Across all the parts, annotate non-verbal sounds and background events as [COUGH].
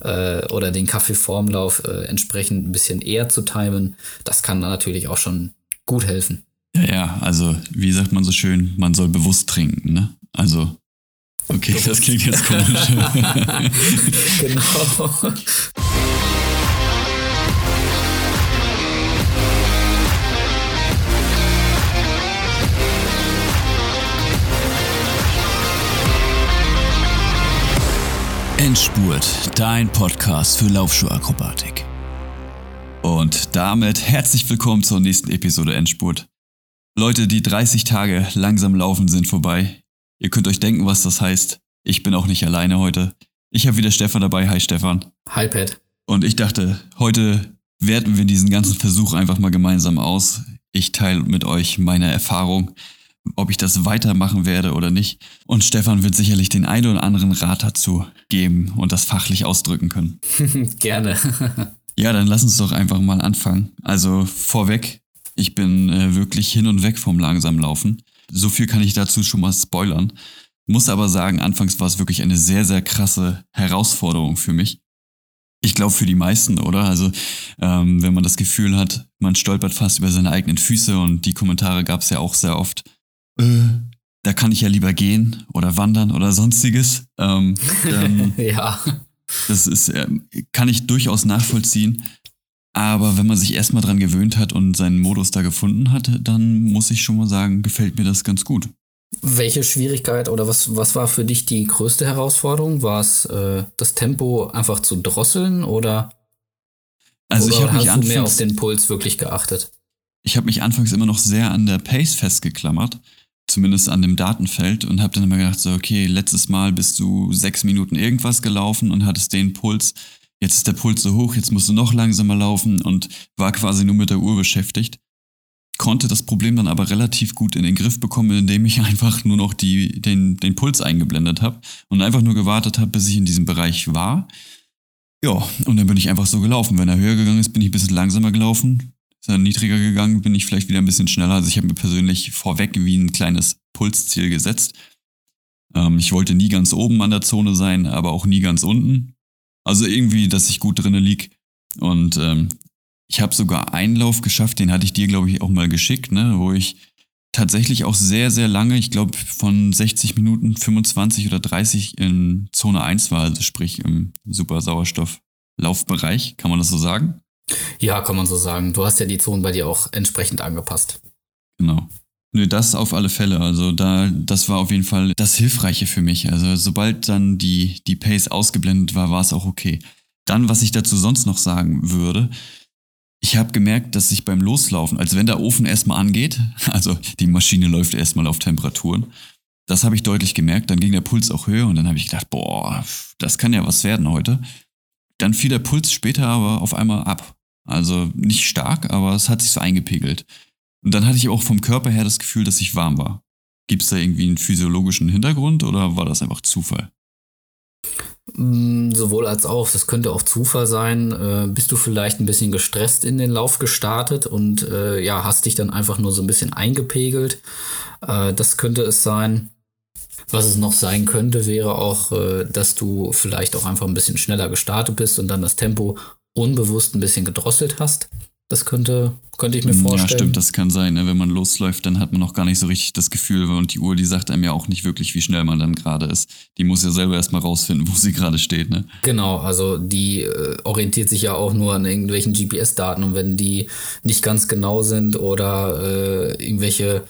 äh, oder den Kaffee vorm Lauf äh, entsprechend ein bisschen eher zu timen. Das kann natürlich auch schon gut helfen. Ja, ja, also wie sagt man so schön, man soll bewusst trinken, ne? Also, okay, bewusst. das klingt jetzt komisch. [LAUGHS] genau. [LAUGHS] Endspurt, dein Podcast für Laufschuhakrobatik. Und damit herzlich willkommen zur nächsten Episode Endspurt. Leute, die 30 Tage langsam laufen sind vorbei. Ihr könnt euch denken, was das heißt. Ich bin auch nicht alleine heute. Ich habe wieder Stefan dabei. Hi Stefan. Hi Pat. Und ich dachte, heute werten wir diesen ganzen Versuch einfach mal gemeinsam aus. Ich teile mit euch meine Erfahrung ob ich das weitermachen werde oder nicht. Und Stefan wird sicherlich den einen oder anderen Rat dazu geben und das fachlich ausdrücken können. [LAUGHS] Gerne. [LAUGHS] ja, dann lass uns doch einfach mal anfangen. Also vorweg, ich bin äh, wirklich hin und weg vom langsamen Laufen. So viel kann ich dazu schon mal spoilern. Muss aber sagen, anfangs war es wirklich eine sehr, sehr krasse Herausforderung für mich. Ich glaube für die meisten, oder? Also ähm, wenn man das Gefühl hat, man stolpert fast über seine eigenen Füße und die Kommentare gab es ja auch sehr oft äh, da kann ich ja lieber gehen oder wandern oder sonstiges. Ähm, ähm, [LAUGHS] ja. Das ist, äh, kann ich durchaus nachvollziehen. Aber wenn man sich erstmal dran gewöhnt hat und seinen Modus da gefunden hat, dann muss ich schon mal sagen, gefällt mir das ganz gut. Welche Schwierigkeit oder was, was war für dich die größte Herausforderung? War es äh, das Tempo einfach zu drosseln oder, also oder ich habe mich anfangs, mehr auf den Puls wirklich geachtet? Ich habe mich anfangs immer noch sehr an der Pace festgeklammert zumindest an dem Datenfeld und habe dann immer gedacht, so, okay, letztes Mal bist du sechs Minuten irgendwas gelaufen und hattest den Puls. Jetzt ist der Puls so hoch, jetzt musst du noch langsamer laufen und war quasi nur mit der Uhr beschäftigt. Konnte das Problem dann aber relativ gut in den Griff bekommen, indem ich [LAUGHS] einfach nur noch die, den, den Puls eingeblendet habe und einfach nur gewartet habe, bis ich in diesem Bereich war. Ja, und dann bin ich einfach so gelaufen. Wenn er höher gegangen ist, bin ich ein bisschen langsamer gelaufen ist er niedriger gegangen, bin ich vielleicht wieder ein bisschen schneller. Also ich habe mir persönlich vorweg wie ein kleines Pulsziel gesetzt. Ähm, ich wollte nie ganz oben an der Zone sein, aber auch nie ganz unten. Also irgendwie, dass ich gut drinnen lieg. Und ähm, ich habe sogar einen Lauf geschafft, den hatte ich dir, glaube ich, auch mal geschickt, ne? wo ich tatsächlich auch sehr, sehr lange, ich glaube von 60 Minuten 25 oder 30 in Zone 1 war, also sprich im super Sauerstoff-Laufbereich, kann man das so sagen? Ja, kann man so sagen. Du hast ja die Zonen bei dir auch entsprechend angepasst. Genau. Nö, das auf alle Fälle. Also da, das war auf jeden Fall das Hilfreiche für mich. Also sobald dann die, die Pace ausgeblendet war, war es auch okay. Dann, was ich dazu sonst noch sagen würde, ich habe gemerkt, dass sich beim Loslaufen, also wenn der Ofen erstmal angeht, [LAUGHS] also die Maschine läuft erstmal auf Temperaturen, das habe ich deutlich gemerkt. Dann ging der Puls auch höher und dann habe ich gedacht, boah, das kann ja was werden heute. Dann fiel der Puls später aber auf einmal ab. Also nicht stark, aber es hat sich so eingepegelt. Und dann hatte ich auch vom Körper her das Gefühl, dass ich warm war. Gibt es da irgendwie einen physiologischen Hintergrund oder war das einfach Zufall? Mm, sowohl als auch, das könnte auch Zufall sein. Äh, bist du vielleicht ein bisschen gestresst in den Lauf gestartet und äh, ja, hast dich dann einfach nur so ein bisschen eingepegelt. Äh, das könnte es sein. Was es noch sein könnte, wäre auch, äh, dass du vielleicht auch einfach ein bisschen schneller gestartet bist und dann das Tempo unbewusst ein bisschen gedrosselt hast. Das könnte, könnte ich mir vorstellen. Ja, stimmt, das kann sein. Ne? Wenn man losläuft, dann hat man noch gar nicht so richtig das Gefühl. Und die Uhr, die sagt einem ja auch nicht wirklich, wie schnell man dann gerade ist. Die muss ja selber erstmal rausfinden, [LAUGHS] wo sie gerade steht. Ne? Genau, also die äh, orientiert sich ja auch nur an irgendwelchen GPS-Daten. Und wenn die nicht ganz genau sind oder äh, irgendwelche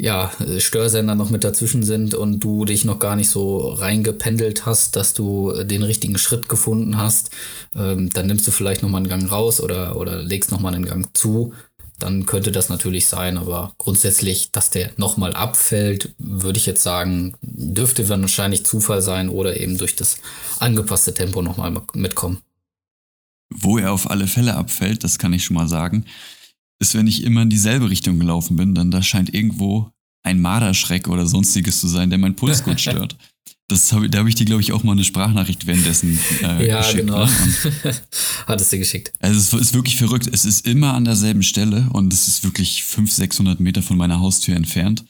ja, Störsender noch mit dazwischen sind und du dich noch gar nicht so reingependelt hast, dass du den richtigen Schritt gefunden hast, ähm, dann nimmst du vielleicht nochmal einen Gang raus oder, oder legst nochmal einen Gang zu. Dann könnte das natürlich sein, aber grundsätzlich, dass der nochmal abfällt, würde ich jetzt sagen, dürfte wahrscheinlich Zufall sein oder eben durch das angepasste Tempo nochmal mitkommen. Wo er auf alle Fälle abfällt, das kann ich schon mal sagen, ist, wenn ich immer in dieselbe Richtung gelaufen bin, dann da scheint irgendwo ein Marderschreck oder sonstiges zu sein, der meinen Puls gut [LAUGHS] stört. Das hab, da habe ich dir, glaube ich, auch mal eine Sprachnachricht währenddessen äh, [LAUGHS] ja, geschickt. Genau. Ne? [LAUGHS] Hattest du geschickt. Also es ist wirklich verrückt. Es ist immer an derselben Stelle und es ist wirklich 500, 600 Meter von meiner Haustür entfernt.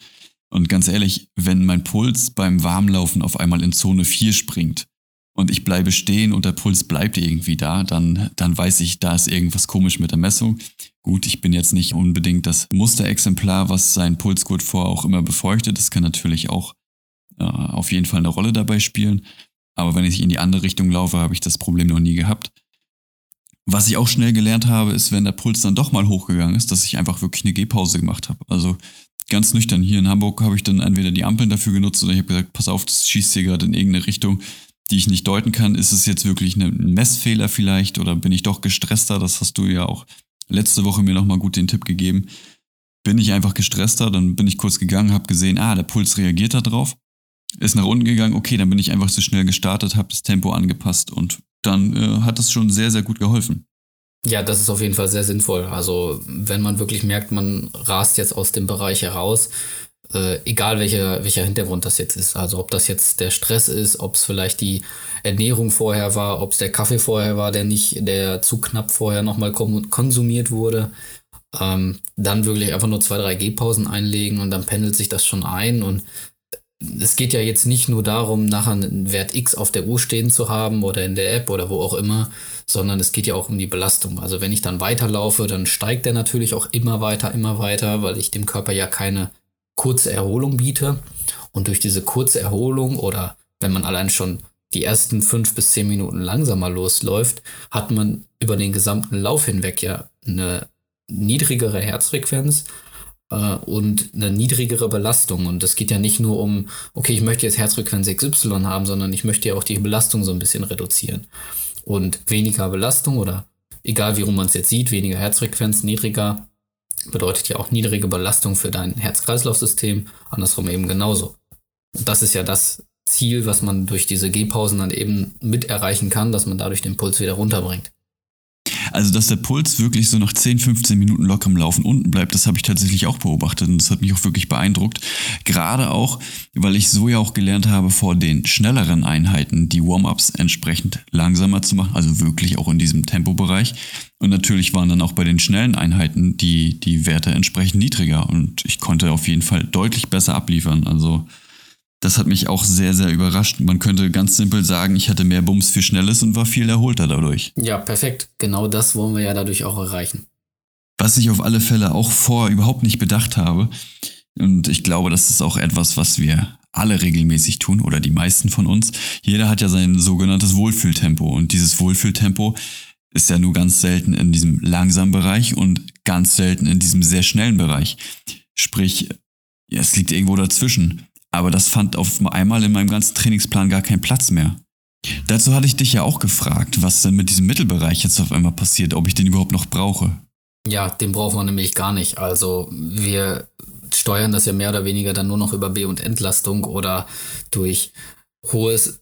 Und ganz ehrlich, wenn mein Puls beim Warmlaufen auf einmal in Zone 4 springt, und ich bleibe stehen und der Puls bleibt irgendwie da, dann, dann weiß ich, da ist irgendwas komisch mit der Messung. Gut, ich bin jetzt nicht unbedingt das Musterexemplar, was sein Pulsgurt vor auch immer befeuchtet. Das kann natürlich auch äh, auf jeden Fall eine Rolle dabei spielen. Aber wenn ich in die andere Richtung laufe, habe ich das Problem noch nie gehabt. Was ich auch schnell gelernt habe, ist, wenn der Puls dann doch mal hochgegangen ist, dass ich einfach wirklich eine Gehpause gemacht habe. Also ganz nüchtern. Hier in Hamburg habe ich dann entweder die Ampeln dafür genutzt oder ich habe gesagt, pass auf, das schießt hier gerade in irgendeine Richtung die ich nicht deuten kann. Ist es jetzt wirklich ein Messfehler vielleicht oder bin ich doch gestresster? Das hast du ja auch letzte Woche mir nochmal gut den Tipp gegeben. Bin ich einfach gestresster, dann bin ich kurz gegangen, habe gesehen, ah, der Puls reagiert da drauf, ist nach unten gegangen, okay, dann bin ich einfach zu schnell gestartet, habe das Tempo angepasst und dann äh, hat das schon sehr, sehr gut geholfen. Ja, das ist auf jeden Fall sehr sinnvoll. Also wenn man wirklich merkt, man rast jetzt aus dem Bereich heraus, äh, egal welcher, welcher Hintergrund das jetzt ist. Also ob das jetzt der Stress ist, ob es vielleicht die Ernährung vorher war, ob es der Kaffee vorher war, der nicht, der zu knapp vorher nochmal konsumiert wurde. Ähm, dann wirklich einfach nur zwei, drei Gehpausen einlegen und dann pendelt sich das schon ein. Und es geht ja jetzt nicht nur darum, nachher einen Wert X auf der Uhr stehen zu haben oder in der App oder wo auch immer, sondern es geht ja auch um die Belastung. Also wenn ich dann weiterlaufe, dann steigt der natürlich auch immer weiter, immer weiter, weil ich dem Körper ja keine kurze Erholung biete. Und durch diese kurze Erholung oder wenn man allein schon die ersten fünf bis zehn Minuten langsamer losläuft, hat man über den gesamten Lauf hinweg ja eine niedrigere Herzfrequenz äh, und eine niedrigere Belastung. Und es geht ja nicht nur um, okay, ich möchte jetzt Herzfrequenz XY haben, sondern ich möchte ja auch die Belastung so ein bisschen reduzieren. Und weniger Belastung oder egal wie rum man es jetzt sieht, weniger Herzfrequenz, niedriger bedeutet ja auch niedrige Belastung für dein Herz-Kreislauf-System, andersrum eben genauso. Und das ist ja das Ziel, was man durch diese Gehpausen dann eben mit erreichen kann, dass man dadurch den Puls wieder runterbringt. Also, dass der Puls wirklich so nach 10, 15 Minuten lockerem Laufen unten bleibt, das habe ich tatsächlich auch beobachtet und das hat mich auch wirklich beeindruckt. Gerade auch, weil ich so ja auch gelernt habe, vor den schnelleren Einheiten die Warm-ups entsprechend langsamer zu machen, also wirklich auch in diesem Tempobereich. Und natürlich waren dann auch bei den schnellen Einheiten die, die Werte entsprechend niedriger und ich konnte auf jeden Fall deutlich besser abliefern. Also, das hat mich auch sehr, sehr überrascht. Man könnte ganz simpel sagen, ich hatte mehr Bums für Schnelles und war viel erholter dadurch. Ja, perfekt. Genau das wollen wir ja dadurch auch erreichen. Was ich auf alle Fälle auch vor überhaupt nicht bedacht habe, und ich glaube, das ist auch etwas, was wir alle regelmäßig tun oder die meisten von uns. Jeder hat ja sein sogenanntes Wohlfühltempo und dieses Wohlfühltempo ist ja nur ganz selten in diesem langsamen Bereich und ganz selten in diesem sehr schnellen Bereich. Sprich, ja, es liegt irgendwo dazwischen. Aber das fand auf einmal in meinem ganzen Trainingsplan gar keinen Platz mehr. Dazu hatte ich dich ja auch gefragt, was denn mit diesem Mittelbereich jetzt auf einmal passiert, ob ich den überhaupt noch brauche. Ja, den brauchen wir nämlich gar nicht. Also wir steuern das ja mehr oder weniger dann nur noch über B- und Entlastung oder durch hohes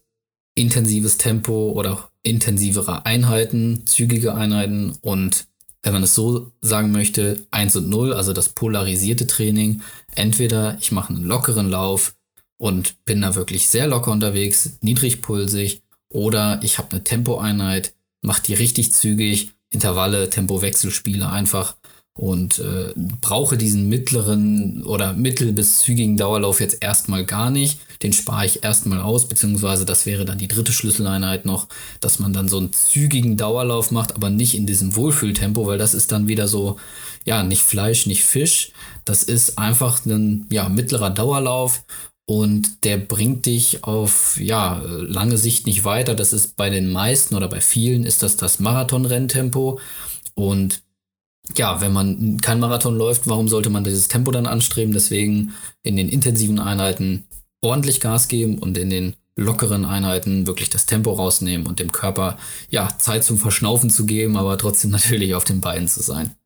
intensives Tempo oder intensivere Einheiten, zügige Einheiten und wenn man es so sagen möchte, 1 und 0, also das polarisierte Training. Entweder ich mache einen lockeren Lauf, und bin da wirklich sehr locker unterwegs, niedrigpulsig oder ich habe eine Tempoeinheit, mache die richtig zügig, Intervalle, Tempowechselspiele einfach und äh, brauche diesen mittleren oder mittel- bis zügigen Dauerlauf jetzt erstmal gar nicht. Den spare ich erstmal aus, beziehungsweise das wäre dann die dritte Schlüsseleinheit noch, dass man dann so einen zügigen Dauerlauf macht, aber nicht in diesem Wohlfühltempo, weil das ist dann wieder so, ja, nicht Fleisch, nicht Fisch. Das ist einfach ein ja, mittlerer Dauerlauf und der bringt dich auf ja lange Sicht nicht weiter. Das ist bei den meisten oder bei vielen ist das das Marathon-Renntempo und ja, wenn man kein Marathon läuft, warum sollte man dieses Tempo dann anstreben? Deswegen in den intensiven Einheiten ordentlich Gas geben und in den lockeren Einheiten wirklich das Tempo rausnehmen und dem Körper ja Zeit zum Verschnaufen zu geben, aber trotzdem [LAUGHS] natürlich auf den Beinen zu sein.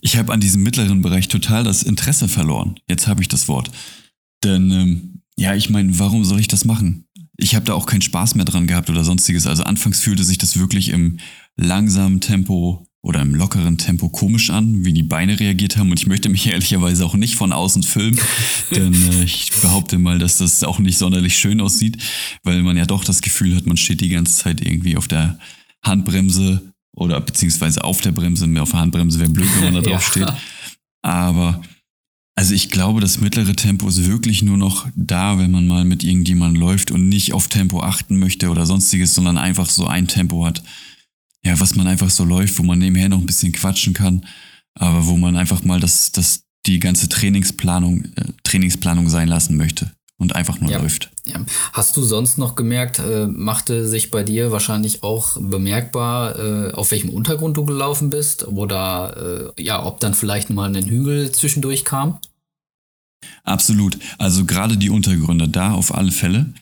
Ich habe an diesem mittleren Bereich total das Interesse verloren. Jetzt habe ich das Wort. Denn ähm, ja, ich meine, warum soll ich das machen? Ich habe da auch keinen Spaß mehr dran gehabt oder sonstiges. Also anfangs fühlte sich das wirklich im langsamen Tempo oder im lockeren Tempo komisch an, wie die Beine reagiert haben. Und ich möchte mich [LAUGHS] ehrlicherweise auch nicht von außen filmen, [LAUGHS] denn äh, ich behaupte mal, dass das auch nicht sonderlich schön aussieht, weil man ja doch das Gefühl hat, man steht die ganze Zeit irgendwie auf der Handbremse oder beziehungsweise auf der Bremse. Mehr auf der Handbremse wäre blöd, wenn man da [LAUGHS] drauf ja. steht. Aber Also ich glaube, das mittlere Tempo ist wirklich nur noch da, wenn man mal mit irgendjemandem läuft und nicht auf Tempo achten möchte oder sonstiges, sondern einfach so ein Tempo hat. Ja, was man einfach so läuft, wo man nebenher noch ein bisschen quatschen kann, aber wo man einfach mal das, das, die ganze Trainingsplanung, äh, Trainingsplanung sein lassen möchte und einfach nur ja. läuft. Ja. Hast du sonst noch gemerkt, äh, machte sich bei dir wahrscheinlich auch bemerkbar, äh, auf welchem Untergrund du gelaufen bist oder äh, ja, ob dann vielleicht mal ein Hügel zwischendurch kam? Absolut. Also gerade die Untergründe, da auf alle Fälle.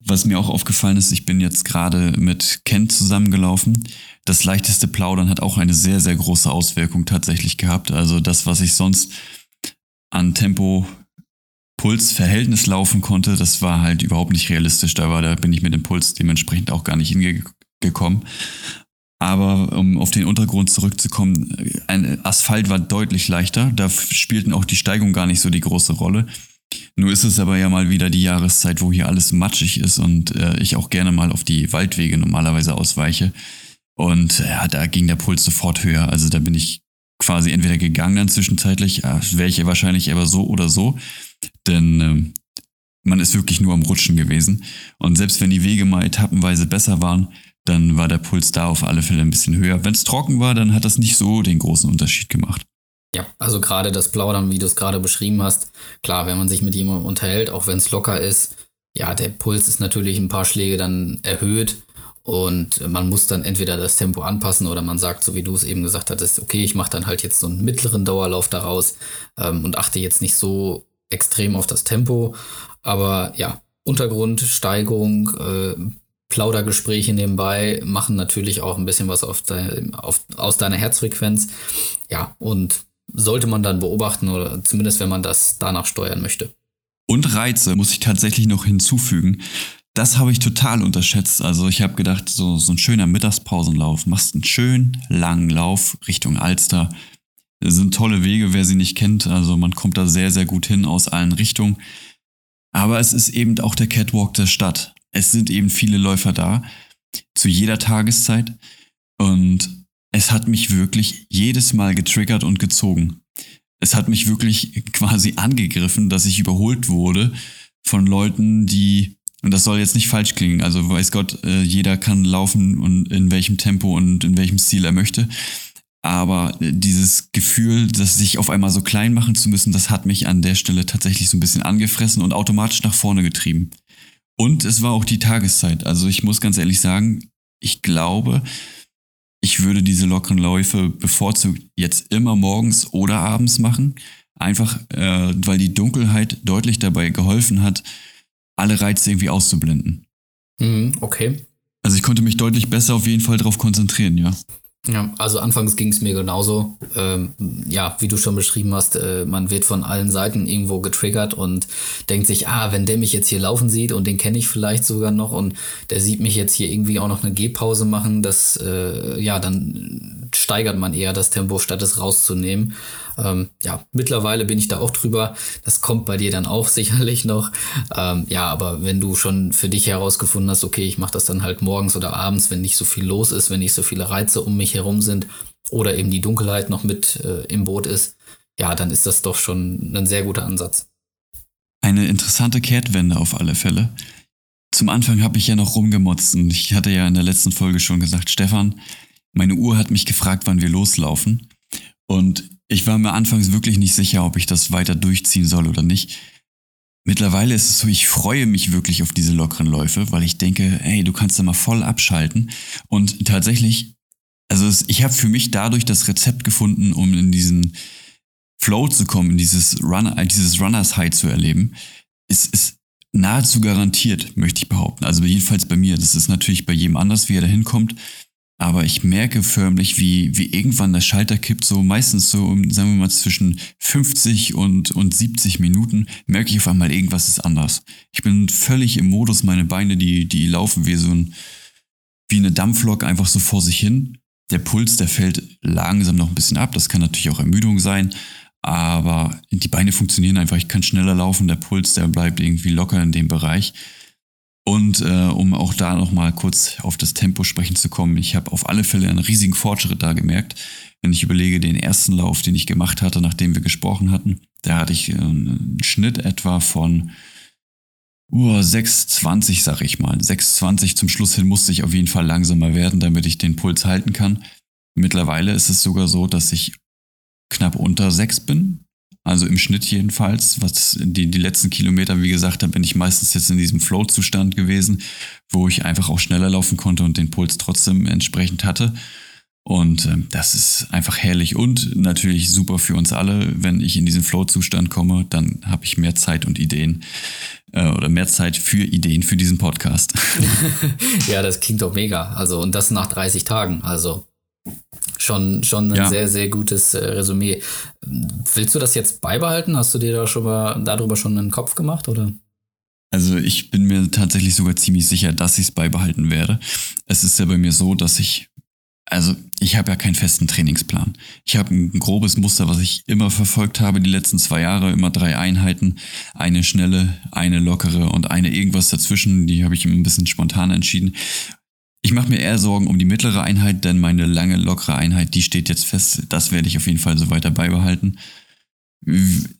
Was mir auch aufgefallen ist, ich bin jetzt gerade mit Kent zusammengelaufen. Das leichteste Plaudern hat auch eine sehr, sehr große Auswirkung tatsächlich gehabt. Also das, was ich sonst an Tempo Puls-Verhältnis laufen konnte, das war halt überhaupt nicht realistisch. Da war, da bin ich mit dem Puls dementsprechend auch gar nicht hingekommen. Aber um auf den Untergrund zurückzukommen, ein Asphalt war deutlich leichter. Da spielten auch die Steigungen gar nicht so die große Rolle. Nur ist es aber ja mal wieder die Jahreszeit, wo hier alles matschig ist und äh, ich auch gerne mal auf die Waldwege normalerweise ausweiche. Und ja, da ging der Puls sofort höher. Also da bin ich quasi entweder gegangen dann zwischenzeitlich, ja, wäre ich wahrscheinlich aber so oder so. Denn ähm, man ist wirklich nur am Rutschen gewesen. Und selbst wenn die Wege mal etappenweise besser waren, dann war der Puls da auf alle Fälle ein bisschen höher. Wenn es trocken war, dann hat das nicht so den großen Unterschied gemacht. Ja, also gerade das Plaudern, wie du es gerade beschrieben hast, klar, wenn man sich mit jemandem unterhält, auch wenn es locker ist, ja, der Puls ist natürlich ein paar Schläge dann erhöht und man muss dann entweder das Tempo anpassen oder man sagt, so wie du es eben gesagt hattest, okay, ich mache dann halt jetzt so einen mittleren Dauerlauf daraus ähm, und achte jetzt nicht so extrem auf das Tempo. Aber ja, Untergrund, Steigung, äh, Plaudergespräche nebenbei machen natürlich auch ein bisschen was auf de, auf, aus deiner Herzfrequenz. Ja, und sollte man dann beobachten oder zumindest wenn man das danach steuern möchte. Und Reize muss ich tatsächlich noch hinzufügen. Das habe ich total unterschätzt. Also ich habe gedacht, so, so ein schöner Mittagspausenlauf, machst einen schönen langen Lauf Richtung Alster, das sind tolle Wege, wer sie nicht kennt. Also man kommt da sehr, sehr gut hin aus allen Richtungen. Aber es ist eben auch der Catwalk der Stadt. Es sind eben viele Läufer da, zu jeder Tageszeit. Und es hat mich wirklich jedes Mal getriggert und gezogen. Es hat mich wirklich quasi angegriffen, dass ich überholt wurde von Leuten, die, und das soll jetzt nicht falsch klingen, also weiß Gott, äh, jeder kann laufen und in welchem Tempo und in welchem Stil er möchte. Aber dieses Gefühl, dass sich auf einmal so klein machen zu müssen, das hat mich an der Stelle tatsächlich so ein bisschen angefressen und automatisch nach vorne getrieben. Und es war auch die Tageszeit. Also ich muss ganz ehrlich sagen, ich glaube, ich würde diese lockeren Läufe bevorzugt jetzt immer morgens oder abends machen. Einfach, äh, weil die Dunkelheit deutlich dabei geholfen hat, alle Reize irgendwie auszublenden. Mhm, okay. Also ich konnte mich deutlich besser auf jeden Fall darauf konzentrieren, ja. Ja, also anfangs ging es mir genauso. Ähm, ja, wie du schon beschrieben hast, äh, man wird von allen Seiten irgendwo getriggert und denkt sich, ah, wenn der mich jetzt hier laufen sieht und den kenne ich vielleicht sogar noch und der sieht mich jetzt hier irgendwie auch noch eine Gehpause machen, das, äh, ja, dann steigert man eher das Tempo, statt es rauszunehmen. Ähm, ja, mittlerweile bin ich da auch drüber. Das kommt bei dir dann auch [LAUGHS] sicherlich noch. Ähm, ja, aber wenn du schon für dich herausgefunden hast, okay, ich mache das dann halt morgens oder abends, wenn nicht so viel los ist, wenn nicht so viele Reize um mich herum sind oder eben die Dunkelheit noch mit äh, im Boot ist, ja, dann ist das doch schon ein sehr guter Ansatz. Eine interessante Kehrtwende auf alle Fälle. Zum Anfang habe ich ja noch rumgemotzt und ich hatte ja in der letzten Folge schon gesagt, Stefan, meine Uhr hat mich gefragt, wann wir loslaufen. Und ich war mir anfangs wirklich nicht sicher, ob ich das weiter durchziehen soll oder nicht. Mittlerweile ist es so, ich freue mich wirklich auf diese lockeren Läufe, weil ich denke, hey, du kannst da mal voll abschalten. Und tatsächlich, also es, ich habe für mich dadurch das Rezept gefunden, um in diesen Flow zu kommen, in dieses, Runner, dieses Runners High zu erleben. Es ist nahezu garantiert, möchte ich behaupten. Also jedenfalls bei mir. Das ist natürlich bei jedem anders, wie er da hinkommt. Aber ich merke förmlich, wie, wie irgendwann der Schalter kippt, so meistens so, sagen wir mal, zwischen 50 und, und 70 Minuten, merke ich auf einmal, irgendwas ist anders. Ich bin völlig im Modus, meine Beine, die, die laufen wie so ein, wie eine Dampflok einfach so vor sich hin. Der Puls, der fällt langsam noch ein bisschen ab. Das kann natürlich auch Ermüdung sein. Aber die Beine funktionieren einfach. Ich kann schneller laufen. Der Puls, der bleibt irgendwie locker in dem Bereich. Und äh, um auch da nochmal kurz auf das Tempo sprechen zu kommen, ich habe auf alle Fälle einen riesigen Fortschritt da gemerkt. Wenn ich überlege, den ersten Lauf, den ich gemacht hatte, nachdem wir gesprochen hatten, Da hatte ich einen Schnitt etwa von uh, 6,20, sag ich mal. 6,20 zum Schluss hin musste ich auf jeden Fall langsamer werden, damit ich den Puls halten kann. Mittlerweile ist es sogar so, dass ich knapp unter 6 bin. Also im Schnitt jedenfalls. Was die, die letzten Kilometer, wie gesagt, da bin ich meistens jetzt in diesem Flow-Zustand gewesen, wo ich einfach auch schneller laufen konnte und den Puls trotzdem entsprechend hatte. Und äh, das ist einfach herrlich und natürlich super für uns alle. Wenn ich in diesen Flow-Zustand komme, dann habe ich mehr Zeit und Ideen äh, oder mehr Zeit für Ideen für diesen Podcast. [LAUGHS] ja, das klingt doch mega. Also, und das nach 30 Tagen. Also schon, schon ein ja. sehr, sehr gutes äh, Resümee. Willst du das jetzt beibehalten? Hast du dir da schon mal darüber schon einen Kopf gemacht oder? Also ich bin mir tatsächlich sogar ziemlich sicher, dass ich es beibehalten werde. Es ist ja bei mir so, dass ich also ich habe ja keinen festen Trainingsplan. Ich habe ein grobes Muster, was ich immer verfolgt habe die letzten zwei Jahre, immer drei Einheiten, eine schnelle, eine lockere und eine irgendwas dazwischen, die habe ich immer ein bisschen spontan entschieden. Ich mache mir eher Sorgen um die mittlere Einheit, denn meine lange, lockere Einheit, die steht jetzt fest. Das werde ich auf jeden Fall so weiter beibehalten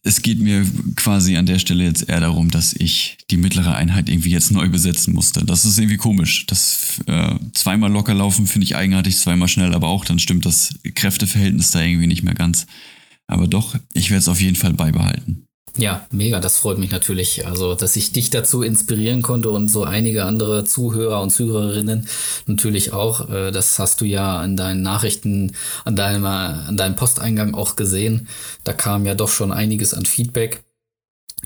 es geht mir quasi an der Stelle jetzt eher darum, dass ich die mittlere Einheit irgendwie jetzt neu besetzen musste. Das ist irgendwie komisch. Das äh, zweimal locker laufen finde ich eigenartig, zweimal schnell aber auch, dann stimmt das Kräfteverhältnis da irgendwie nicht mehr ganz. Aber doch, ich werde es auf jeden Fall beibehalten. Ja, mega, das freut mich natürlich. Also, dass ich dich dazu inspirieren konnte und so einige andere Zuhörer und Zuhörerinnen natürlich auch. Äh, das hast du ja in deinen Nachrichten, an deinem, an deinem Posteingang auch gesehen. Da kam ja doch schon einiges an Feedback.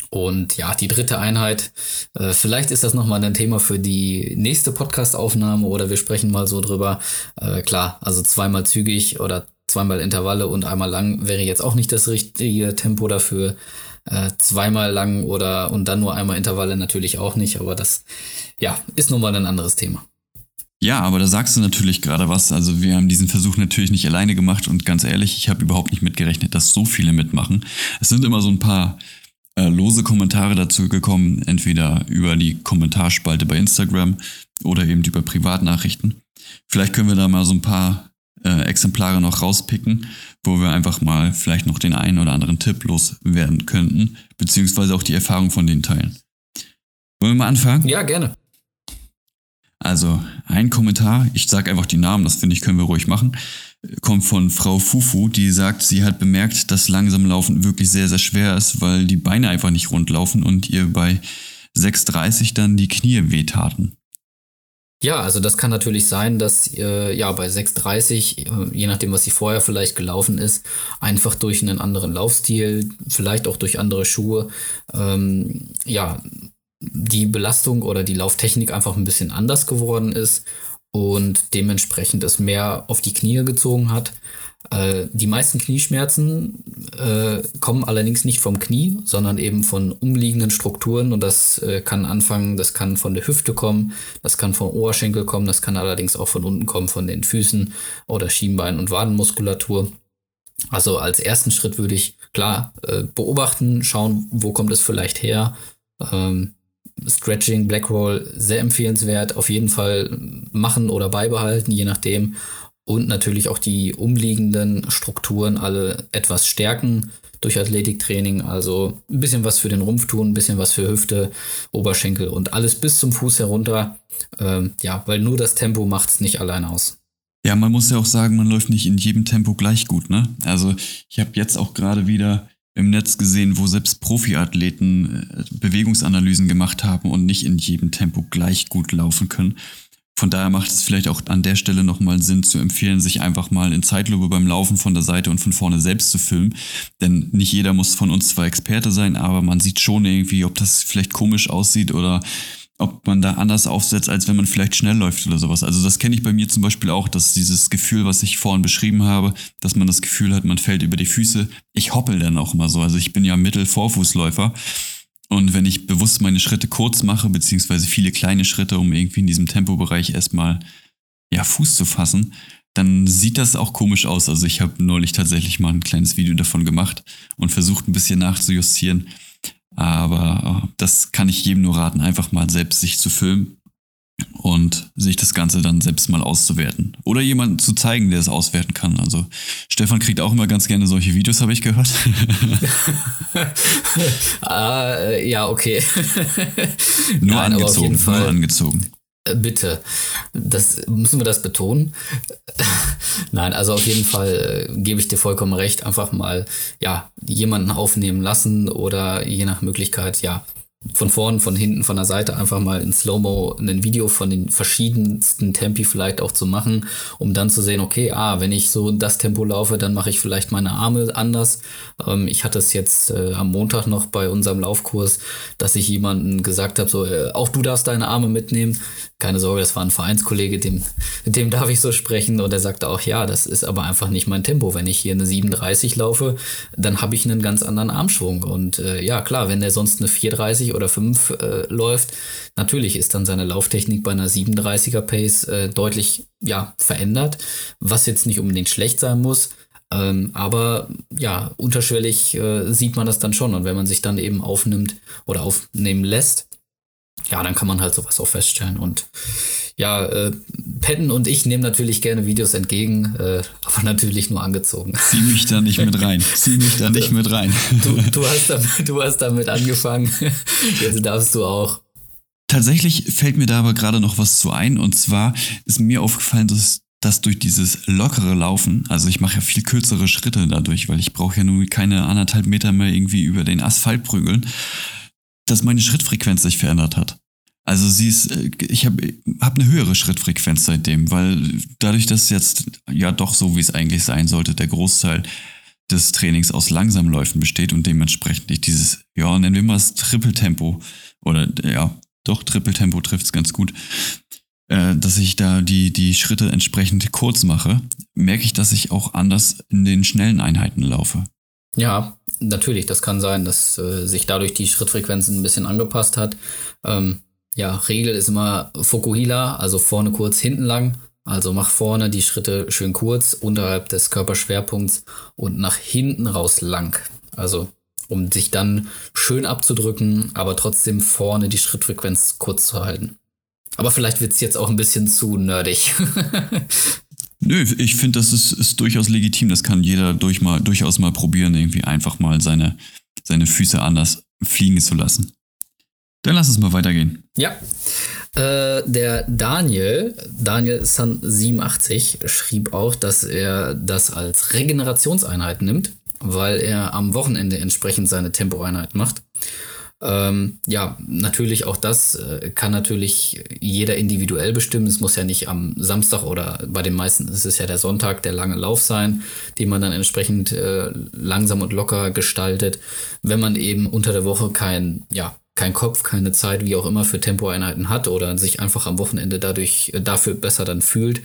Und ja, die dritte Einheit, äh, vielleicht ist das nochmal ein Thema für die nächste Podcast-Aufnahme oder wir sprechen mal so drüber. Äh, klar, also zweimal zügig oder zweimal Intervalle und einmal lang wäre jetzt auch nicht das richtige Tempo dafür äh, zweimal lang oder und dann nur einmal Intervalle natürlich auch nicht, aber das ja, ist nun mal ein anderes Thema. Ja, aber da sagst du natürlich gerade was. Also wir haben diesen Versuch natürlich nicht alleine gemacht und ganz ehrlich, ich habe überhaupt nicht mitgerechnet, dass so viele mitmachen. Es sind immer so ein paar äh, lose Kommentare dazu gekommen, entweder über die Kommentarspalte bei Instagram oder eben über Privatnachrichten. Vielleicht können wir da mal so ein paar äh, Exemplare noch rauspicken, wo wir einfach mal vielleicht noch den einen oder anderen Tipp loswerden könnten, beziehungsweise auch die Erfahrung von denen teilen. Wollen wir mal anfangen? Ja, gerne. Also ein Kommentar, ich sage einfach die Namen, das finde ich, können wir ruhig machen, kommt von Frau Fufu, die sagt, sie hat bemerkt, dass langsam Laufen wirklich sehr, sehr schwer ist, weil die Beine einfach nicht rund laufen und ihr bei 6,30 dann die Knie wehtaten. Ja, also das kann natürlich sein, dass äh, ja bei 6,30, äh, je nachdem, was sie vorher vielleicht gelaufen ist, einfach durch einen anderen Laufstil, vielleicht auch durch andere Schuhe, ähm, ja, die Belastung oder die Lauftechnik einfach ein bisschen anders geworden ist und dementsprechend es mehr auf die Knie gezogen hat. Äh, die meisten Knieschmerzen äh, kommen allerdings nicht vom Knie, sondern eben von umliegenden Strukturen und das äh, kann anfangen, das kann von der Hüfte kommen, das kann vom Oberschenkel kommen, das kann allerdings auch von unten kommen, von den Füßen oder Schienbein- und Wadenmuskulatur. Also als ersten Schritt würde ich klar äh, beobachten, schauen, wo kommt es vielleicht her. Ähm, Stretching, Blackroll sehr empfehlenswert, auf jeden Fall machen oder beibehalten, je nachdem und natürlich auch die umliegenden Strukturen alle etwas stärken durch Athletiktraining. Also ein bisschen was für den Rumpf tun, ein bisschen was für Hüfte, Oberschenkel und alles bis zum Fuß herunter. Ähm, ja, weil nur das Tempo macht es nicht allein aus. Ja, man muss ja auch sagen, man läuft nicht in jedem Tempo gleich gut, ne? Also ich habe jetzt auch gerade wieder im Netz gesehen, wo selbst Profiathleten äh, Bewegungsanalysen gemacht haben und nicht in jedem Tempo gleich gut laufen können. Von daher macht es vielleicht auch an der Stelle nochmal Sinn zu empfehlen, sich einfach mal in Zeitlupe beim Laufen von der Seite und von vorne selbst zu filmen. Denn nicht jeder muss von uns zwar Experte sein, aber man sieht schon irgendwie, ob das vielleicht komisch aussieht oder ob man da anders aufsetzt, als wenn man vielleicht schnell läuft oder sowas. Also das kenne ich bei mir zum Beispiel auch, dass dieses Gefühl, was ich vorhin beschrieben habe, dass man das Gefühl hat, man fällt über die Füße. Ich hoppel dann auch immer so. Also ich bin ja Mittelvorfußläufer und wenn ich bewusst meine Schritte kurz mache, beziehungsweise viele kleine Schritte, um irgendwie in diesem Tempobereich erstmal ja, Fuß zu fassen, dann sieht das auch komisch aus. Also ich habe neulich tatsächlich mal ein kleines Video davon gemacht und versucht ein bisschen nachzujustieren. Aber äh, das kann ich jedem nur raten, einfach mal selbst sich zu filmen und sich das Ganze dann selbst mal auszuwerten. Oder jemanden zu zeigen, der es auswerten kann. Also Stefan kriegt auch immer ganz gerne solche Videos, habe ich gehört. [LAUGHS] ah, ja, okay. [LAUGHS] nur Nein, angezogen, nur angezogen. Äh, bitte, das müssen wir das betonen. [LAUGHS] Nein, also auf jeden Fall äh, gebe ich dir vollkommen recht. Einfach mal ja jemanden aufnehmen lassen oder je nach Möglichkeit ja von vorn, von hinten, von der Seite einfach mal in Slow-Mo ein Video von den verschiedensten Tempi vielleicht auch zu machen, um dann zu sehen, okay, ah, wenn ich so das Tempo laufe, dann mache ich vielleicht meine Arme anders. Ähm, ich hatte es jetzt äh, am Montag noch bei unserem Laufkurs, dass ich jemanden gesagt habe, so, äh, auch du darfst deine Arme mitnehmen. Keine Sorge, das war ein Vereinskollege, dem, dem darf ich so sprechen. Und er sagte auch, ja, das ist aber einfach nicht mein Tempo. Wenn ich hier eine 37 laufe, dann habe ich einen ganz anderen Armschwung. Und äh, ja, klar, wenn der sonst eine 430 oder 5 äh, läuft, natürlich ist dann seine Lauftechnik bei einer 37er Pace äh, deutlich ja, verändert, was jetzt nicht unbedingt schlecht sein muss. Ähm, aber ja, unterschwellig äh, sieht man das dann schon. Und wenn man sich dann eben aufnimmt oder aufnehmen lässt, ja, dann kann man halt sowas auch feststellen. Und ja, äh, Patton und ich nehmen natürlich gerne Videos entgegen, äh, aber natürlich nur angezogen. Zieh mich da nicht mit rein. Zieh mich da nicht mit rein. Du, du, hast, damit, du hast damit angefangen. Jetzt darfst du auch. Tatsächlich fällt mir da aber gerade noch was zu ein. Und zwar ist mir aufgefallen, dass dass durch dieses lockere Laufen, also ich mache ja viel kürzere Schritte dadurch, weil ich brauche ja nun keine anderthalb Meter mehr irgendwie über den Asphalt prügeln, dass meine Schrittfrequenz sich verändert hat. Also sie ist, äh, ich habe hab eine höhere Schrittfrequenz seitdem, weil dadurch, dass jetzt ja doch so, wie es eigentlich sein sollte, der Großteil des Trainings aus Langsamläufen besteht und dementsprechend ich dieses, ja, nennen wir mal das Trippeltempo oder ja, doch Trippeltempo trifft es ganz gut, äh, dass ich da die, die Schritte entsprechend kurz mache, merke ich, dass ich auch anders in den schnellen Einheiten laufe. Ja, natürlich, das kann sein, dass äh, sich dadurch die Schrittfrequenz ein bisschen angepasst hat. Ähm, ja, Regel ist immer Fokuhila, also vorne kurz, hinten lang. Also mach vorne die Schritte schön kurz, unterhalb des Körperschwerpunkts und nach hinten raus lang. Also um sich dann schön abzudrücken, aber trotzdem vorne die Schrittfrequenz kurz zu halten. Aber vielleicht wird es jetzt auch ein bisschen zu nerdig. [LAUGHS] Nö, ich finde, das ist, ist durchaus legitim. Das kann jeder durch mal, durchaus mal probieren, irgendwie einfach mal seine, seine Füße anders fliegen zu lassen. Dann lass uns mal weitergehen. Ja. Äh, der Daniel, Daniel Sun 87, schrieb auch, dass er das als Regenerationseinheit nimmt, weil er am Wochenende entsprechend seine Tempoeinheit macht. Ähm, ja, natürlich auch das äh, kann natürlich jeder individuell bestimmen. Es muss ja nicht am Samstag oder bei den meisten ist es ja der Sonntag, der lange Lauf sein, den man dann entsprechend äh, langsam und locker gestaltet. Wenn man eben unter der Woche kein, ja, kein Kopf, keine Zeit, wie auch immer, für Tempoeinheiten hat oder sich einfach am Wochenende dadurch äh, dafür besser dann fühlt.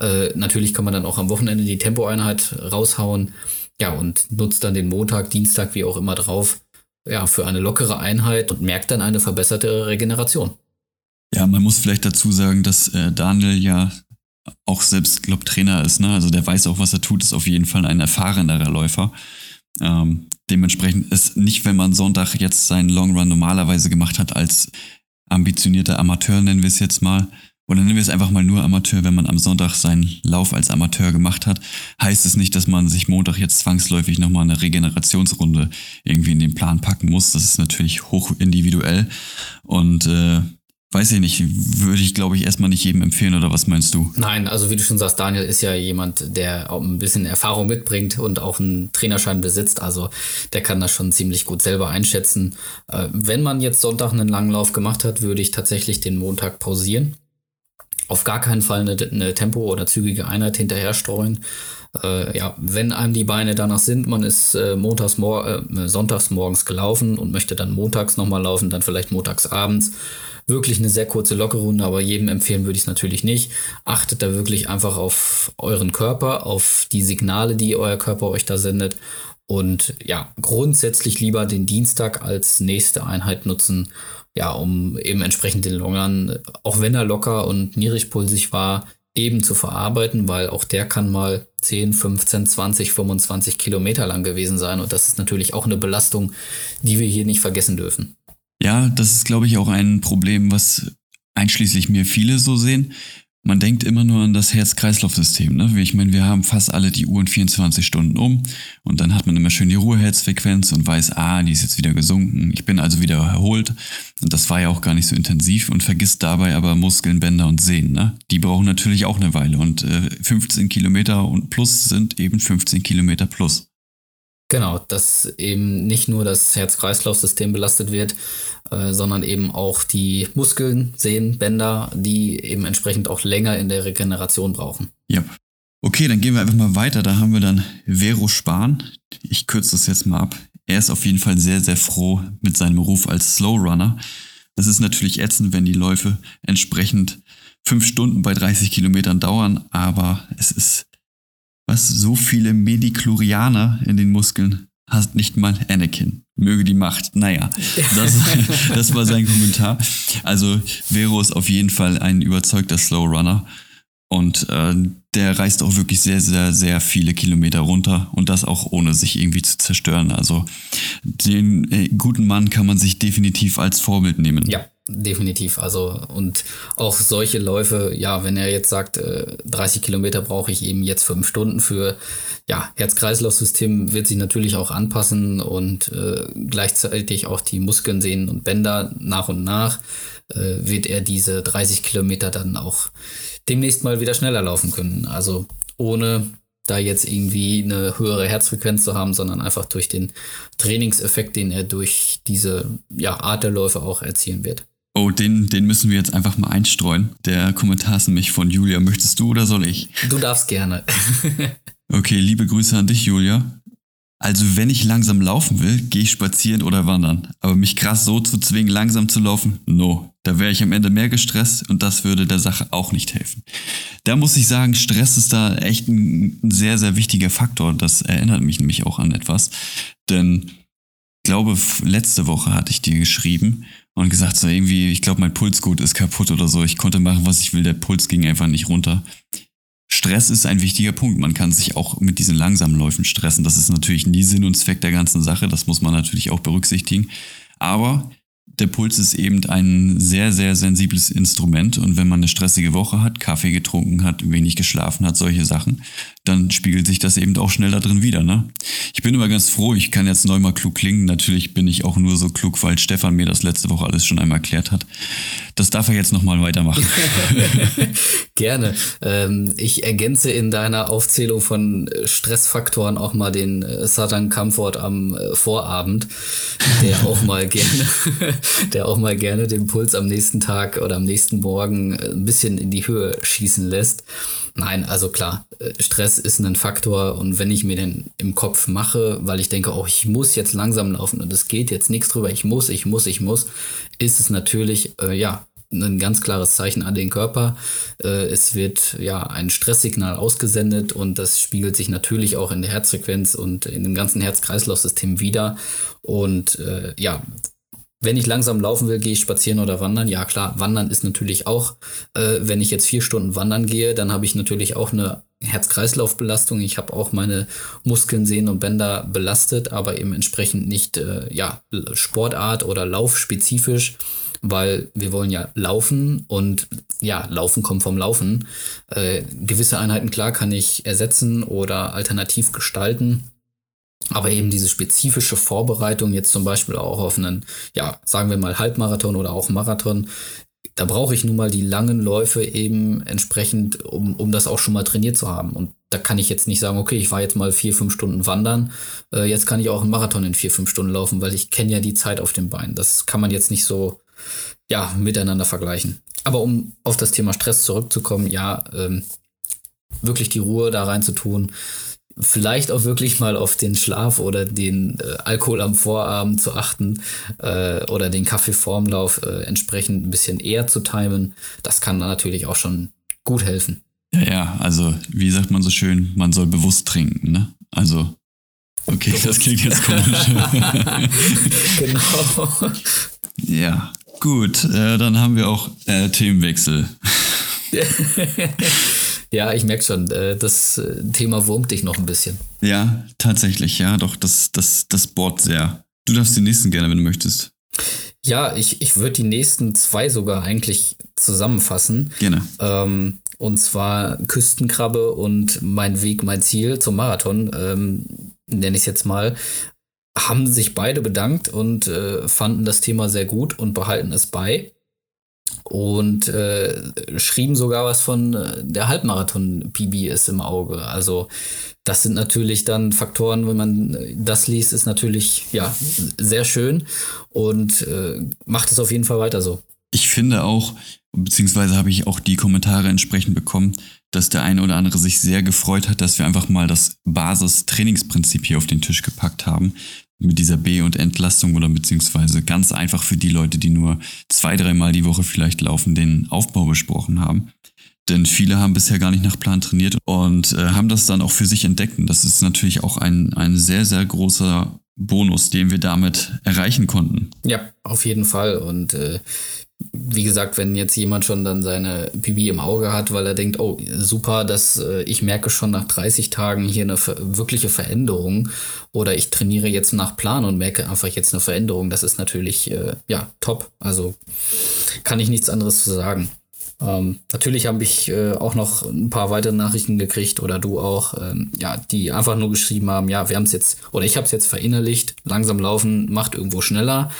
Äh, natürlich kann man dann auch am Wochenende die Tempoeinheit raushauen. Ja, und nutzt dann den Montag, Dienstag, wie auch immer drauf, ja, für eine lockere Einheit und merkt dann eine verbesserte Regeneration. Ja, man muss vielleicht dazu sagen, dass äh, Daniel ja auch selbst, glaube Trainer ist, ne? Also der weiß auch, was er tut, ist auf jeden Fall ein erfahrenerer Läufer. Ähm, dementsprechend ist nicht, wenn man Sonntag jetzt seinen Long Run normalerweise gemacht hat, als ambitionierter Amateur, nennen wir es jetzt mal, oder nennen wir es einfach mal nur Amateur, wenn man am Sonntag seinen Lauf als Amateur gemacht hat, heißt es nicht, dass man sich Montag jetzt zwangsläufig nochmal eine Regenerationsrunde irgendwie in den Plan packen muss. Das ist natürlich hoch individuell und äh, weiß ich nicht, würde ich glaube ich erstmal nicht jedem empfehlen oder was meinst du? Nein, also wie du schon sagst, Daniel ist ja jemand, der auch ein bisschen Erfahrung mitbringt und auch einen Trainerschein besitzt, also der kann das schon ziemlich gut selber einschätzen. Äh, wenn man jetzt Sonntag einen langen Lauf gemacht hat, würde ich tatsächlich den Montag pausieren auf gar keinen Fall eine, eine Tempo- oder zügige Einheit hinterher streuen. Äh, ja, wenn einem die Beine danach sind, man ist äh, montags mor äh, sonntags morgens gelaufen und möchte dann montags nochmal laufen, dann vielleicht montags abends. Wirklich eine sehr kurze Lockerrunde, aber jedem empfehlen würde ich es natürlich nicht. Achtet da wirklich einfach auf euren Körper, auf die Signale, die euer Körper euch da sendet. Und ja, grundsätzlich lieber den Dienstag als nächste Einheit nutzen ja, um eben entsprechend den Longern, auch wenn er locker und niedrigpulsig war, eben zu verarbeiten, weil auch der kann mal 10, 15, 20, 25 Kilometer lang gewesen sein. Und das ist natürlich auch eine Belastung, die wir hier nicht vergessen dürfen. Ja, das ist, glaube ich, auch ein Problem, was einschließlich mir viele so sehen. Man denkt immer nur an das Herz-Kreislauf-System. Ne? Ich meine, wir haben fast alle die Uhren 24 Stunden um und dann hat man immer schön die Ruheherzfrequenz und weiß, ah, die ist jetzt wieder gesunken. Ich bin also wieder erholt und das war ja auch gar nicht so intensiv und vergisst dabei aber Muskeln, Bänder und Sehnen. Ne? Die brauchen natürlich auch eine Weile und äh, 15 Kilometer und plus sind eben 15 Kilometer plus. Genau, dass eben nicht nur das Herz-Kreislauf-System belastet wird, äh, sondern eben auch die Muskeln, Sehnen, Bänder, die eben entsprechend auch länger in der Regeneration brauchen. Ja. Okay, dann gehen wir einfach mal weiter. Da haben wir dann Vero Spahn. Ich kürze das jetzt mal ab. Er ist auf jeden Fall sehr, sehr froh mit seinem Ruf als Slow Runner. Das ist natürlich ätzend, wenn die Läufe entsprechend fünf Stunden bei 30 Kilometern dauern, aber es ist was so viele Mediklorianer in den Muskeln hast nicht mal Anakin. Möge die Macht. Naja, das, [LAUGHS] das war sein Kommentar. Also Vero ist auf jeden Fall ein überzeugter Slow Runner. Und äh, der reist auch wirklich sehr, sehr, sehr viele Kilometer runter und das auch ohne sich irgendwie zu zerstören. Also den äh, guten Mann kann man sich definitiv als Vorbild nehmen. Ja, definitiv. Also und auch solche Läufe, ja, wenn er jetzt sagt, äh, 30 Kilometer brauche ich eben jetzt fünf Stunden für, ja, Herz-Kreislauf-System wird sich natürlich auch anpassen und äh, gleichzeitig auch die Muskeln, Sehnen und Bänder nach und nach äh, wird er diese 30 Kilometer dann auch demnächst mal wieder schneller laufen können. Also ohne da jetzt irgendwie eine höhere Herzfrequenz zu haben, sondern einfach durch den Trainingseffekt, den er durch diese ja, Art der Läufe auch erzielen wird. Oh, den, den müssen wir jetzt einfach mal einstreuen. Der Kommentar ist nämlich von Julia. Möchtest du oder soll ich? Du darfst gerne. [LAUGHS] okay, liebe Grüße an dich, Julia. Also wenn ich langsam laufen will, gehe ich spazieren oder wandern. Aber mich krass so zu zwingen, langsam zu laufen, no. Da wäre ich am Ende mehr gestresst und das würde der Sache auch nicht helfen. Da muss ich sagen, Stress ist da echt ein, ein sehr, sehr wichtiger Faktor. Das erinnert mich nämlich auch an etwas. Denn glaube, letzte Woche hatte ich dir geschrieben und gesagt, so irgendwie, ich glaube, mein Pulsgut ist kaputt oder so. Ich konnte machen, was ich will, der Puls ging einfach nicht runter. Stress ist ein wichtiger Punkt. Man kann sich auch mit diesen langsamen Läufen stressen. Das ist natürlich nie Sinn und Zweck der ganzen Sache. Das muss man natürlich auch berücksichtigen. Aber der Puls ist eben ein sehr, sehr sensibles Instrument. Und wenn man eine stressige Woche hat, Kaffee getrunken hat, wenig geschlafen hat, solche Sachen, dann spiegelt sich das eben auch schnell da drin wieder. Ne? Ich bin immer ganz froh, ich kann jetzt neu mal klug klingen. Natürlich bin ich auch nur so klug, weil Stefan mir das letzte Woche alles schon einmal erklärt hat. Das darf er jetzt nochmal weitermachen. [LAUGHS] Gerne. Ähm, ich ergänze in deiner Aufzählung von Stressfaktoren auch mal den äh, Satan Comfort am äh, Vorabend, der auch mal gerne [LAUGHS] der auch mal gerne den Puls am nächsten Tag oder am nächsten Morgen äh, ein bisschen in die Höhe schießen lässt. Nein, also klar, äh, Stress ist ein Faktor und wenn ich mir den im Kopf mache, weil ich denke, oh, ich muss jetzt langsam laufen und es geht jetzt nichts drüber, ich muss, ich muss, ich muss, ist es natürlich, äh, ja, ein ganz klares Zeichen an den Körper. Äh, es wird ja ein Stresssignal ausgesendet und das spiegelt sich natürlich auch in der Herzfrequenz und in dem ganzen Herz-Kreislauf-System wieder. Und ja, wenn ich langsam laufen will, gehe ich spazieren oder wandern. Ja klar, wandern ist natürlich auch, äh, wenn ich jetzt vier Stunden wandern gehe, dann habe ich natürlich auch eine Herz-Kreislauf-Belastung. Ich habe auch meine Muskeln, Sehnen und Bänder belastet, aber eben entsprechend nicht äh, ja, Sportart oder Laufspezifisch, weil wir wollen ja laufen und ja, Laufen kommt vom Laufen. Äh, gewisse Einheiten, klar, kann ich ersetzen oder alternativ gestalten. Aber eben diese spezifische Vorbereitung jetzt zum Beispiel auch auf einen, ja, sagen wir mal Halbmarathon oder auch Marathon, da brauche ich nun mal die langen Läufe eben entsprechend, um, um das auch schon mal trainiert zu haben. Und da kann ich jetzt nicht sagen, okay, ich war jetzt mal vier, fünf Stunden wandern, äh, jetzt kann ich auch einen Marathon in vier, fünf Stunden laufen, weil ich kenne ja die Zeit auf den Beinen. Das kann man jetzt nicht so, ja, miteinander vergleichen. Aber um auf das Thema Stress zurückzukommen, ja, ähm, wirklich die Ruhe da rein zu tun, vielleicht auch wirklich mal auf den Schlaf oder den äh, Alkohol am Vorabend zu achten äh, oder den Kaffee vorm Lauf äh, entsprechend ein bisschen eher zu timen. Das kann natürlich auch schon gut helfen. Ja, ja, also wie sagt man so schön, man soll bewusst trinken, ne? Also, okay, das klingt jetzt komisch. [LAUGHS] genau. Ja, gut, äh, dann haben wir auch äh, Themenwechsel. [LAUGHS] Ja, ich merke schon, äh, das äh, Thema wurmt dich noch ein bisschen. Ja, tatsächlich, ja, doch, das, das, das bohrt sehr. Du darfst den nächsten gerne, wenn du möchtest. Ja, ich, ich würde die nächsten zwei sogar eigentlich zusammenfassen. Gerne. Ähm, und zwar Küstenkrabbe und mein Weg, mein Ziel zum Marathon, ähm, nenne ich es jetzt mal, haben sich beide bedankt und äh, fanden das Thema sehr gut und behalten es bei und äh, schrieben sogar was von äh, der Halbmarathon-PB ist im Auge. Also das sind natürlich dann Faktoren, wenn man das liest, ist natürlich ja sehr schön und äh, macht es auf jeden Fall weiter so. Ich finde auch, beziehungsweise habe ich auch die Kommentare entsprechend bekommen, dass der eine oder andere sich sehr gefreut hat, dass wir einfach mal das Basis-Trainingsprinzip hier auf den Tisch gepackt haben mit dieser B- und Entlastung oder beziehungsweise ganz einfach für die Leute, die nur zwei, dreimal die Woche vielleicht laufen, den Aufbau besprochen haben. Denn viele haben bisher gar nicht nach Plan trainiert und äh, haben das dann auch für sich entdeckt. Und das ist natürlich auch ein, ein sehr, sehr großer Bonus, den wir damit erreichen konnten. Ja, auf jeden Fall. Und äh, wie gesagt, wenn jetzt jemand schon dann seine PB im Auge hat, weil er denkt, oh, super, dass äh, ich merke schon nach 30 Tagen hier eine wirkliche Veränderung oder ich trainiere jetzt nach Plan und merke einfach jetzt eine Veränderung, das ist natürlich, äh, ja, top. Also kann ich nichts anderes zu sagen. Ähm, natürlich habe ich äh, auch noch ein paar weitere Nachrichten gekriegt oder du auch, ähm, ja, die einfach nur geschrieben haben, ja, wir haben es jetzt oder ich habe es jetzt verinnerlicht, langsam laufen macht irgendwo schneller.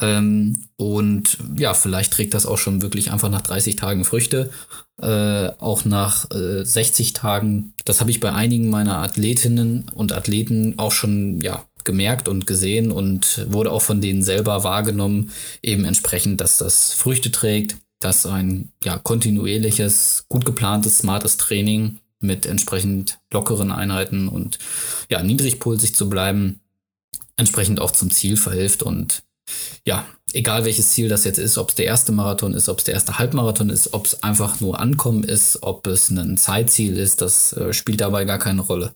Ähm, und ja, vielleicht trägt das auch schon wirklich einfach nach 30 Tagen Früchte. Äh, auch nach äh, 60 Tagen. Das habe ich bei einigen meiner Athletinnen und Athleten auch schon ja, gemerkt und gesehen und wurde auch von denen selber wahrgenommen, eben entsprechend, dass das Früchte trägt, dass ein ja, kontinuierliches, gut geplantes, smartes Training mit entsprechend lockeren Einheiten und ja, niedrigpulsig zu bleiben, entsprechend auch zum Ziel verhilft und ja, egal welches Ziel das jetzt ist, ob es der erste Marathon ist, ob es der erste Halbmarathon ist, ob es einfach nur Ankommen ist, ob es ein Zeitziel ist, das äh, spielt dabei gar keine Rolle.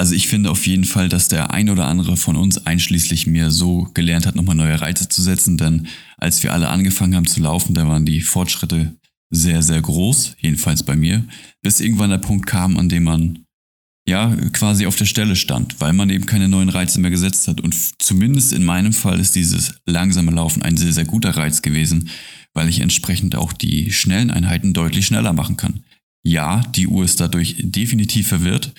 Also ich finde auf jeden Fall, dass der ein oder andere von uns, einschließlich mir, so gelernt hat, nochmal neue Reize zu setzen. Denn als wir alle angefangen haben zu laufen, da waren die Fortschritte sehr, sehr groß, jedenfalls bei mir, bis irgendwann der Punkt kam, an dem man ja, quasi auf der Stelle stand, weil man eben keine neuen Reize mehr gesetzt hat. Und zumindest in meinem Fall ist dieses langsame Laufen ein sehr, sehr guter Reiz gewesen, weil ich entsprechend auch die schnellen Einheiten deutlich schneller machen kann. Ja, die Uhr ist dadurch definitiv verwirrt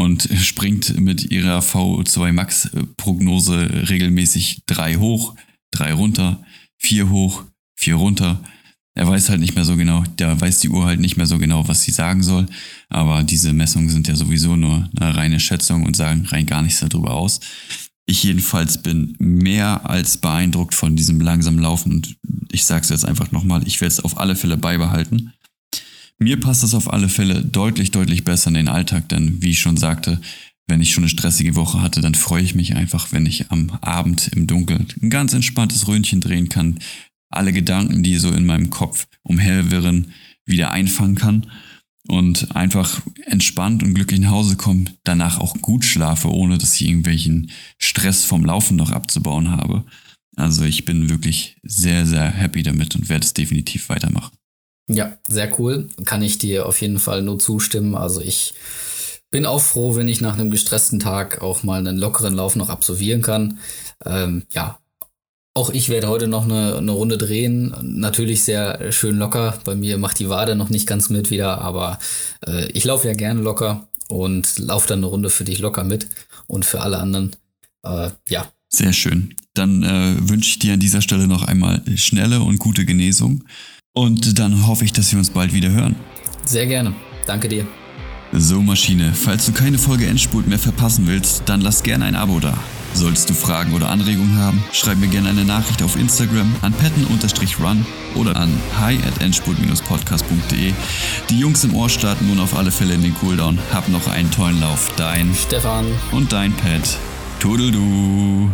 und springt mit ihrer VO2 Max Prognose regelmäßig drei hoch, drei runter, vier hoch, vier runter. Er weiß halt nicht mehr so genau, der weiß die Uhr halt nicht mehr so genau, was sie sagen soll. Aber diese Messungen sind ja sowieso nur eine reine Schätzung und sagen rein gar nichts darüber aus. Ich jedenfalls bin mehr als beeindruckt von diesem langsamen Laufen und ich sage es jetzt einfach nochmal, ich werde es auf alle Fälle beibehalten. Mir passt es auf alle Fälle deutlich, deutlich besser in den Alltag, denn wie ich schon sagte, wenn ich schon eine stressige Woche hatte, dann freue ich mich einfach, wenn ich am Abend im Dunkeln ein ganz entspanntes Röntchen drehen kann, alle Gedanken, die so in meinem Kopf umherwirren, wieder einfangen kann und einfach entspannt und glücklich nach Hause komme, danach auch gut schlafe, ohne dass ich irgendwelchen Stress vom Laufen noch abzubauen habe. Also ich bin wirklich sehr, sehr happy damit und werde es definitiv weitermachen. Ja, sehr cool. Kann ich dir auf jeden Fall nur zustimmen. Also ich bin auch froh, wenn ich nach einem gestressten Tag auch mal einen lockeren Lauf noch absolvieren kann. Ähm, ja, auch ich werde heute noch eine, eine, Runde drehen. Natürlich sehr schön locker. Bei mir macht die Wade noch nicht ganz mit wieder, aber äh, ich laufe ja gerne locker und laufe dann eine Runde für dich locker mit und für alle anderen. Äh, ja. Sehr schön. Dann äh, wünsche ich dir an dieser Stelle noch einmal schnelle und gute Genesung. Und dann hoffe ich, dass wir uns bald wieder hören. Sehr gerne. Danke dir. So, Maschine, falls du keine Folge Endspurt mehr verpassen willst, dann lass gerne ein Abo da. Solltest du Fragen oder Anregungen haben, schreib mir gerne eine Nachricht auf Instagram an petten-run oder an hi at endspurt-podcast.de. Die Jungs im Ohr starten nun auf alle Fälle in den Cooldown. Hab noch einen tollen Lauf. Dein Stefan und dein Pet. Toodle-du.